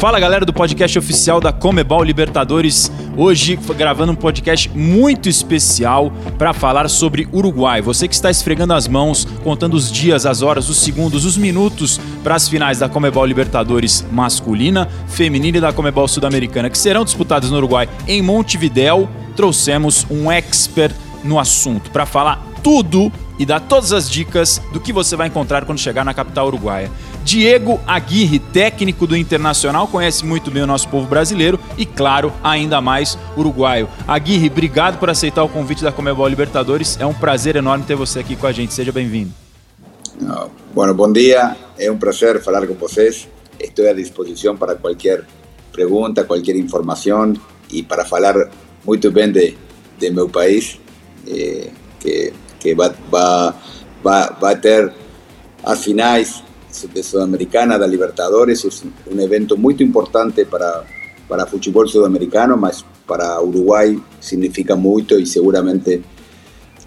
Fala galera do podcast oficial da Comebol Libertadores. Hoje gravando um podcast muito especial para falar sobre Uruguai. Você que está esfregando as mãos, contando os dias, as horas, os segundos, os minutos para as finais da Comebol Libertadores masculina, feminina e da Comebol Sul-Americana, que serão disputadas no Uruguai em Montevidéu, trouxemos um expert no assunto para falar tudo e dar todas as dicas do que você vai encontrar quando chegar na capital uruguaia. Diego Aguirre, técnico do Internacional, conhece muito bem o nosso povo brasileiro e, claro, ainda mais uruguaio. Aguirre, obrigado por aceitar o convite da Comebol Libertadores. É um prazer enorme ter você aqui com a gente. Seja bem-vindo. Bueno, bom dia. É um prazer falar com vocês. Estou à disposição para qualquer pergunta, qualquer informação e para falar muito bem de, de meu país, eh, que, que vai, va, va, va ter as finais de Sudamericana da Libertadores, é um evento muito importante para para futebol sudamericano, mas para Uruguai significa muito e seguramente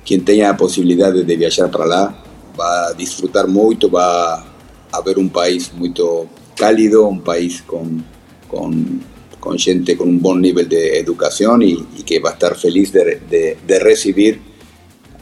quem tenha a possibilidade de viajar para lá vai disfrutar muito, vai haver um país muito cálido, um país com, com, com gente com um bom nível de educação e, e que vai estar feliz de, de, de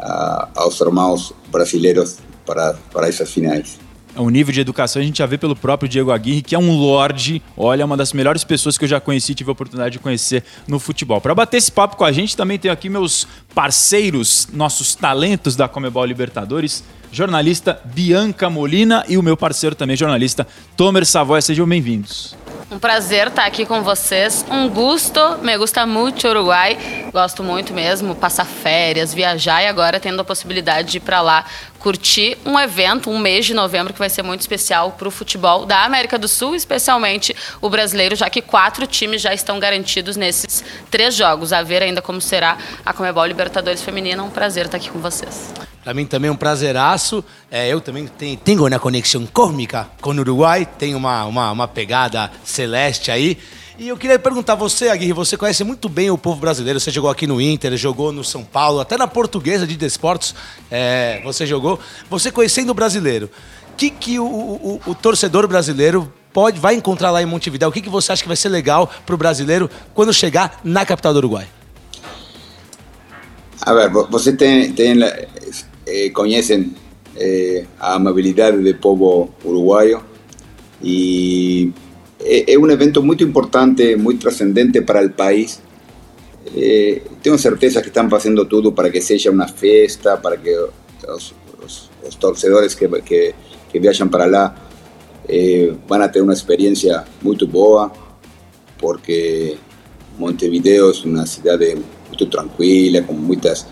a, los hermanos brasileños para, para esas finales. o nível de educação a gente já vê pelo próprio Diego Aguirre, que é um lorde, olha, uma das melhores pessoas que eu já conheci, tive a oportunidade de conhecer no futebol. Para bater esse papo com a gente, também tenho aqui meus parceiros, nossos talentos da Comebol Libertadores, jornalista Bianca Molina e o meu parceiro também, jornalista Tomer Savoy. Sejam bem-vindos. Um prazer estar aqui com vocês. Um gusto, me gusta muito Uruguai. Gosto muito mesmo, passar férias, viajar e agora tendo a possibilidade de ir para lá curtir um evento, um mês de novembro que vai ser muito especial para o futebol da América do Sul, especialmente o brasileiro, já que quatro times já estão garantidos nesses três jogos. A ver ainda como será a Comebol Libertadores Feminina. Um prazer estar aqui com vocês. Para mim também é um prazeraço. É, eu também tenho, tenho uma conexão cósmica com o Uruguai, tenho uma, uma, uma pegada celeste aí. E eu queria perguntar a você, Aguirre, você conhece muito bem o povo brasileiro, você jogou aqui no Inter, jogou no São Paulo, até na portuguesa de Desportos é, você jogou. Você conhecendo o brasileiro, o que, que o, o, o, torcedor brasileiro pode, vai encontrar lá em Montevidéu? O que, que você acha que vai ser legal para o brasileiro quando chegar na capital do Uruguai? A ver, você tem, tem Eh, conocen eh, amabilidad del pueblo uruguayo y eh, es un evento muy importante, muy trascendente para el país. Eh, tengo certeza que están haciendo todo para que sea una fiesta, para que los, torcedores que, viajan para allá eh, van a tener una experiencia muy boa, porque Montevideo es una ciudad muy tranquila, con muchas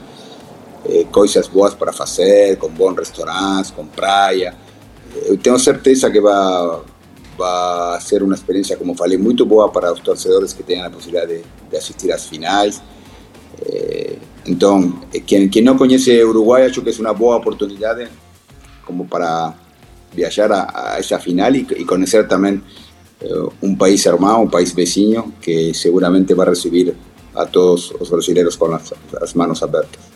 coisas boas para fazer, com bons restaurantes, com praia. Eu tenho certeza que vai, vai ser uma experiência, como falei, muito boa para os torcedores que tenham a possibilidade de, de assistir às finais. Eh, então, quem, quem não conhece Uruguai, acho que é uma boa oportunidade como para viajar a, a essa final e, e conhecer também eh, um país irmão, um país vizinho, que seguramente vai receber a todos os brasileiros com as, as mãos abertas.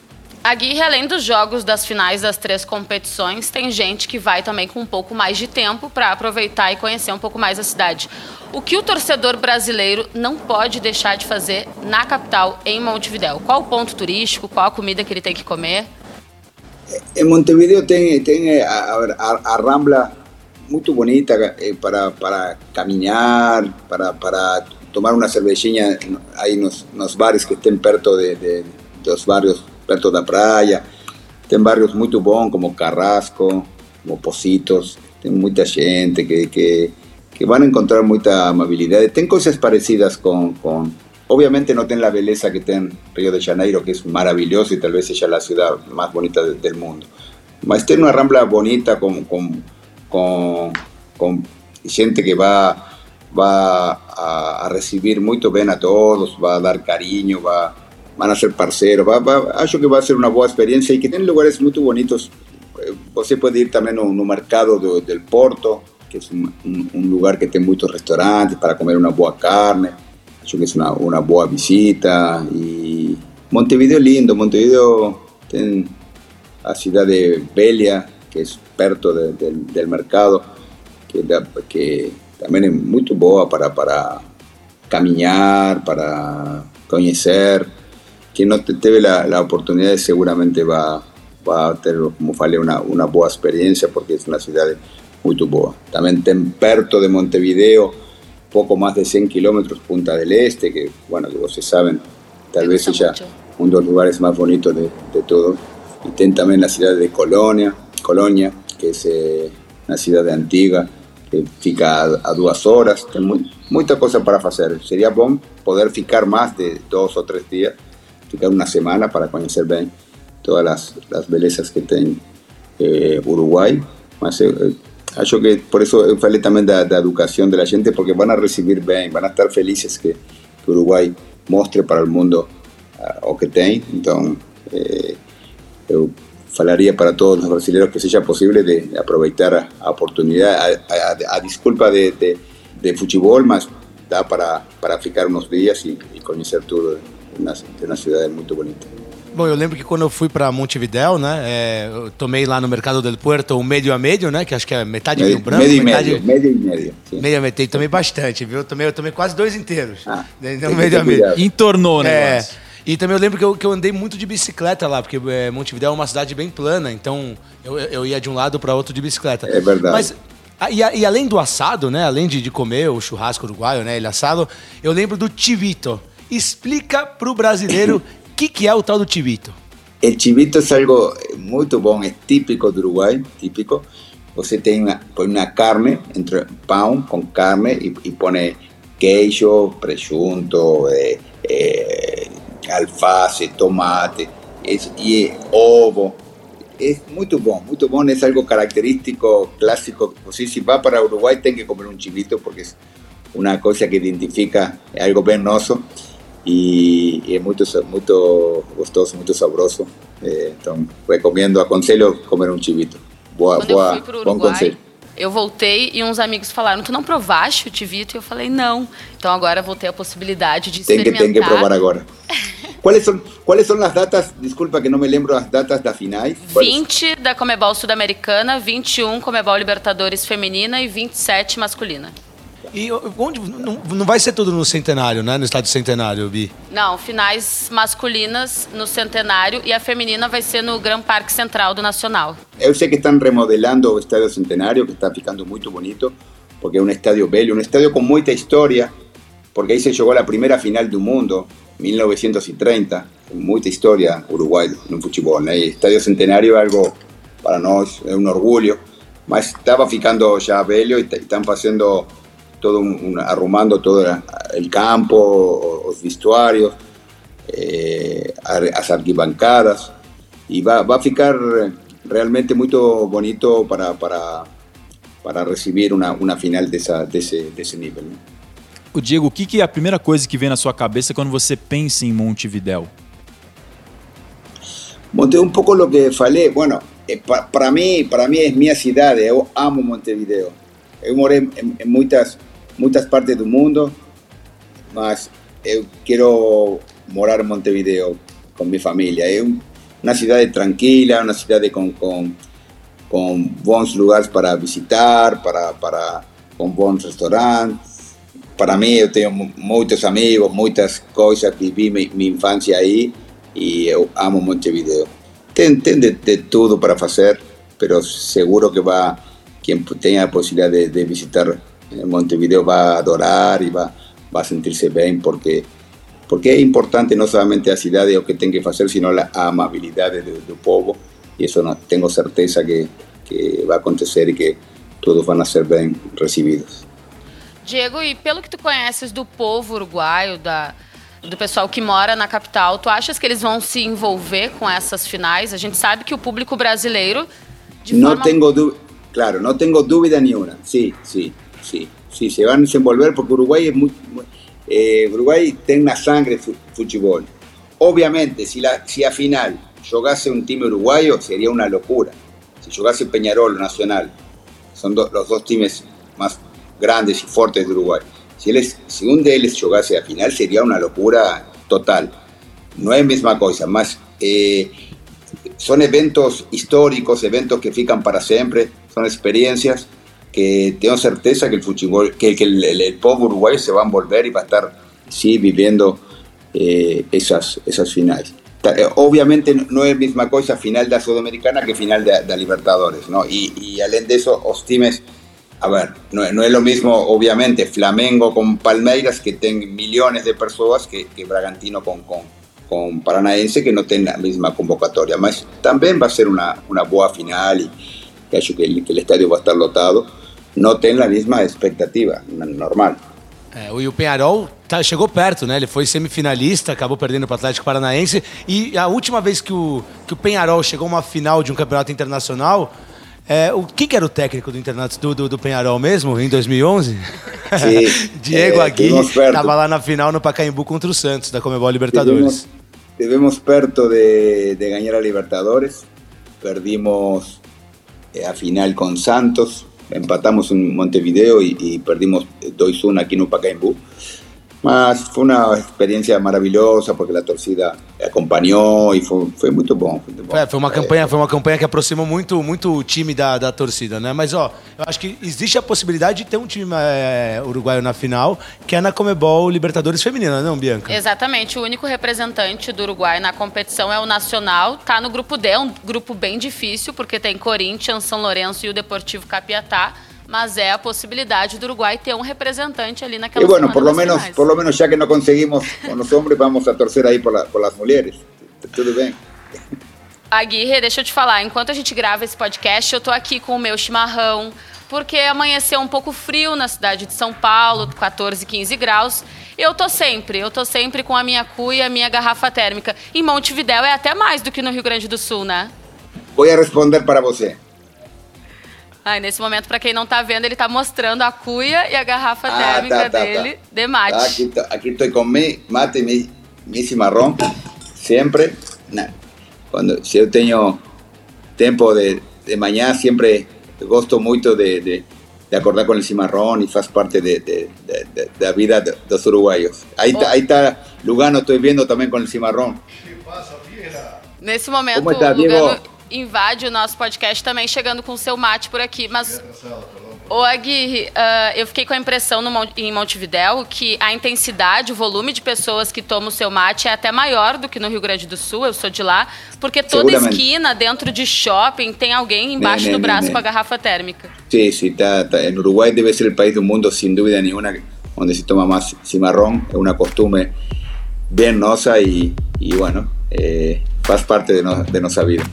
Aguirre, além dos jogos das finais das três competições, tem gente que vai também com um pouco mais de tempo para aproveitar e conhecer um pouco mais a cidade. O que o torcedor brasileiro não pode deixar de fazer na capital, em Montevidéu? Qual o ponto turístico? Qual a comida que ele tem que comer? Em Montevideo tem, tem a, a, a Rambla muito bonita eh, para, para caminhar, para, para tomar uma cervejinha aí nos, nos bares que estén perto de, de, dos barrios perto da praia. Tem barrios muito bons, como Carrasco, como Positos. Tem muita gente que, que, que van a encontrar muita amabilidade. Tem coisas parecidas com, com Obviamente no tem a beleza que tem Rio de Janeiro, que é maravilhoso e talvez seja a cidade mais bonita do mundo. Mas tem uma rambla bonita com, com, com, com gente que vai, vai a, a recibir muito bem a todos, vai a dar carinho, vai, van a ser parceiros. Va, va, acho que vai ser uma boa experiência e que tem lugares muito bonitos. Você pode ir também no, no mercado do, del Porto, que é um, um, um, lugar que tem muitos restaurantes para comer uma boa carne. Acho que é uma, uma boa visita. E Montevideo é lindo. Montevideo tem a cidade velha, que é perto de, de, del mercado, que, que también es muy boa para, para caminar, para conocer. Quien no te, ve la, la, oportunidad seguramente va, va a tener, como falei, una, una boa experiencia porque es una ciudad muy boa. También Temperto de Montevideo, poco más de 100 kilómetros, Punta del Este, que bueno, que ustedes saben, tal vez ya uno de los lugares más bonitos de, de todo. Y ten también la ciudad de Colonia, Colonia que es eh, una ciudad de Antigua, que fica a, a duas horas, tem muita coisa para fazer. Seria bom poder ficar mais de dois ou três dias, ficar uma semana para conhecer bem todas as, as belezas que tem eh, Uruguai. Mas eu, acho que por isso eu falei também da, da educação gente, porque vão a receber bem, vão a estar felizes que, que Uruguai mostre para o mundo uh, o que tem. Então, eh, eu para todos los brasileños que sea posible de aprovechar la oportunidad, a, disculpa de, de, de más da para, para ficar unos días y, y conocer una, una ciudad muy bonita. Bom, eu lembro que quando eu fui para Montevidéu, né, é, eu tomei lá no Mercado del Puerto um meio a meio, né, que acho que é metade meio, vinho branco, meio metade... Meio, meio e meio. Sim. Meio a meio, tomei bastante, viu? Eu tomei, eu tomei quase dois inteiros. Ah, então, meio a meio. Entornou, né? É, e também eu lembro que eu, que eu andei muito de bicicleta lá, porque é, Montevideo é uma cidade bem plana, então eu, eu ia de um lado para outro de bicicleta. É verdade. Mas e, e, além do assado, né? Além de, de, comer o churrasco uruguaio, né? Ele assado, eu lembro do chivito. Explica para o brasileiro o que, que é o tal do chivito. O chivito é algo muito bom, é típico do Uruguai, típico. Você tem uma, põe uma carne, entre pão com carne e, e põe queijo, presunto, eh, eh, alface, tomate es, y ovo. Es muy bom, muy bom, es algo característico, clásico. Pues si va para Uruguay, tiene que comer un chivito porque es una cosa que identifica algo venoso y, y es muy, muy gostoso, muy sabroso. Eh, entonces, recomiendo, aconselho comer um chivito. Boa, Quando boa, pro Uruguai, eu voltei e uns amigos falaram: Tu não provaste o chivito? E eu falei: Não. Então agora vou ter a possibilidade de tem experimentar. Que, tem que provar agora. ¿Cuáles son, ¿Cuáles son las datas? Disculpa que no me lembro las datas das finais. 20 da Comebol Sudamericana, 21 Comebol Libertadores Feminina e 27 masculina. E onde não, não vai ser tudo no centenário, né? No estádio centenário, Bi? Não, finais masculinas no centenário e a feminina vai ser no Gran Parque Central do Nacional. Eu sei que estão remodelando o estádio centenário, que está ficando muito bonito, porque é um estádio velho, um estádio com muita história, porque aí se jogou a primeira final do mundo 1930, mucha historia Uruguay en fútbol. El Estadio Centenario es algo para nosotros, es un orgullo, mas estaba ficando ya velho y están haciendo todo un, arrumando todo el campo, los vestuarios, eh, las arquibancadas y va, va a ficar realmente muy bonito para, para, para recibir una, una final de, esa, de, ese, de ese nivel. ¿no? O Diego, o que, que é a primeira coisa que vem na sua cabeça quando você pensa em Montevidéu? Monte um pouco o que falei, bueno, eh, para mim, para mim é minha cidade, eu amo Montevideo. Eu morei em, em muitas muitas partes do mundo, mas eu quero morar em Montevideo com minha família. É uma cidade tranquila, uma cidade com, com, com bons lugares para visitar, para, para, com bons restaurantes para mí yo tengo muchos amigos, muchas cosas, viví mi, mi infancia ahí y yo amo Montevideo. Ten, ten de, de, todo para hacer, pero seguro que va, quien tenga la posibilidad de, de, visitar Montevideo va a adorar y va, va a sentirse bien porque, porque es importante no solamente la ciudad lo que tenga que hacer, sino la amabilidad del pueblo y eso no, tengo certeza que, que va a acontecer y que todos van a ser bien recibidos. Diego, e pelo que tu conheces do povo uruguaio, da, do pessoal que mora na capital, tu achas que eles vão se envolver com essas finais? A gente sabe que o público brasileiro. não forma... tenho claro, não tenho dúvida nenhuma. Sim, sim, sim. Sí, se vão se envolver porque Uruguai é muito. Eh, Uruguai tem na sangue futebol. Obviamente, se, la, se a final jogasse um time uruguaio, seria uma loucura. Se jogasse Peñarol Nacional, são do, os dois times mais grandes y fuertes de Uruguay. Si, es, si un de ellos jugase a final sería una locura total. No es misma cosa, más eh, son eventos históricos, eventos que fican para siempre, son experiencias que tengo certeza que el fútbol, que, que el, el, el uruguayo se va a envolver y va a estar sí viviendo eh, esas, esas finales. Eh, obviamente no es la misma cosa final de la Sudamericana que final de, de Libertadores, ¿no? Y, y além de eso, los times, a ver, no, no, es lo mismo, obviamente, Flamengo con Palmeiras, que tienen millones de personas, que, que Bragantino con, con, con, Paranaense, que no tienen la misma convocatoria. Mas también va a ser una, una buena final y creo que que el estadio va a estar lotado. Não tem a mesma expectativa normal. É, o Penharol tá, chegou perto, né? Ele foi semifinalista, acabou perdendo para o Atlético Paranaense. E a última vez que o, que o Penharol chegou a uma final de um campeonato internacional, é, o quem que era o técnico do, internato, do, do, do Penharol mesmo, em 2011? Sim, Diego é, Aguirre estava lá na final no Pacaembu contra o Santos, da Comebol Libertadores. Tivemos, perto de, de ganhar a Libertadores, perdimos eh, a final com Santos, empatamos en Montevideo y, y perdimos 2-1 aquí en Pacaembu. Mas fue una experiencia maravilhosa porque a torcida acompanhou e foi, foi muito bom. Foi, muito bom. É, foi uma campanha, foi uma campanha que aproximou muito, muito o time da, da torcida, né? Mas ó, eu acho que existe a possibilidade de ter um time é, uruguaio na final, que é na Comebol Libertadores Feminina, não, Bianca? Exatamente. O único representante do Uruguai na competição é o Nacional. Tá no grupo D, um grupo bem difícil, porque tem Corinthians, São Lourenço e o Deportivo Capiatá mas é a possibilidade do Uruguai ter um representante ali naquela E bueno, por lo menos, por lo menos já que não conseguimos com os homens, vamos a torcer aí por, la, por las mulheres. Tudo bem. Aguirre, deixa eu te falar, enquanto a gente grava esse podcast, eu tô aqui com o meu chimarrão, porque amanheceu um pouco frio na cidade de São Paulo, 14, 15 graus. Eu tô sempre, eu tô sempre com a minha cuia, a minha garrafa térmica. Em Montevidéu é até mais do que no Rio Grande do Sul, né? Vou responder para você. Ai, nesse momento, para quem não está vendo, ele está mostrando a cuia e a garrafa ah, térmica tá, tá, dele tá. de mate. Tá, aqui, aqui estou com mi mate, mi, mi cimarrão, sempre. Quando, se eu tenho tempo de, de manhã, sempre gosto muito de, de, de acordar com o cimarrão e faz parte de, de, de, da vida dos uruguaios. Aí está oh. tá Lugano, estou vendo também com o cimarrão. Nesse momento, Como está, Lugano invade o nosso podcast também chegando com o seu mate por aqui. Mas, ô Aguirre, uh, eu fiquei com a impressão no, em Montevidéu que a intensidade, o volume de pessoas que tomam o seu mate é até maior do que no Rio Grande do Sul, eu sou de lá, porque toda esquina, dentro de shopping, tem alguém embaixo do braço com a garrafa térmica. Sim, sim, tá, tá. En Uruguai deve ser o país do mundo, sem dúvida nenhuma, onde se toma mais cimarrão, é uma costume bem nossa e, e bueno, eh, faz parte de, no, de nossa vida.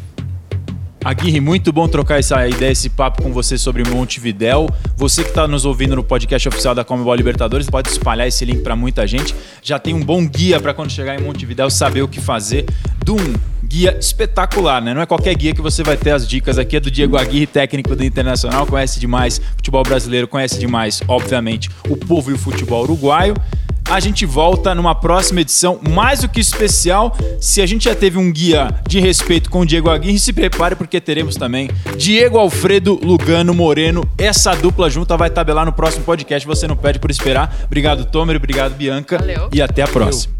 Aguirre, muito bom trocar essa ideia, esse papo com você sobre Montevidéu. Você que está nos ouvindo no podcast oficial da Comebol Libertadores, pode espalhar esse link para muita gente. Já tem um bom guia para quando chegar em Montevidéu saber o que fazer. De um guia espetacular, né? Não é qualquer guia que você vai ter as dicas aqui. É do Diego Aguirre, técnico do Internacional, conhece demais futebol brasileiro, conhece demais, obviamente, o povo e o futebol uruguaio. A gente volta numa próxima edição mais do que especial. Se a gente já teve um guia de respeito com o Diego Aguirre, se prepare porque teremos também Diego Alfredo Lugano Moreno. Essa dupla junta vai tabelar no próximo podcast. Você não pede por esperar. Obrigado, Tomer. Obrigado, Bianca. Valeu. E até a próxima. Valeu.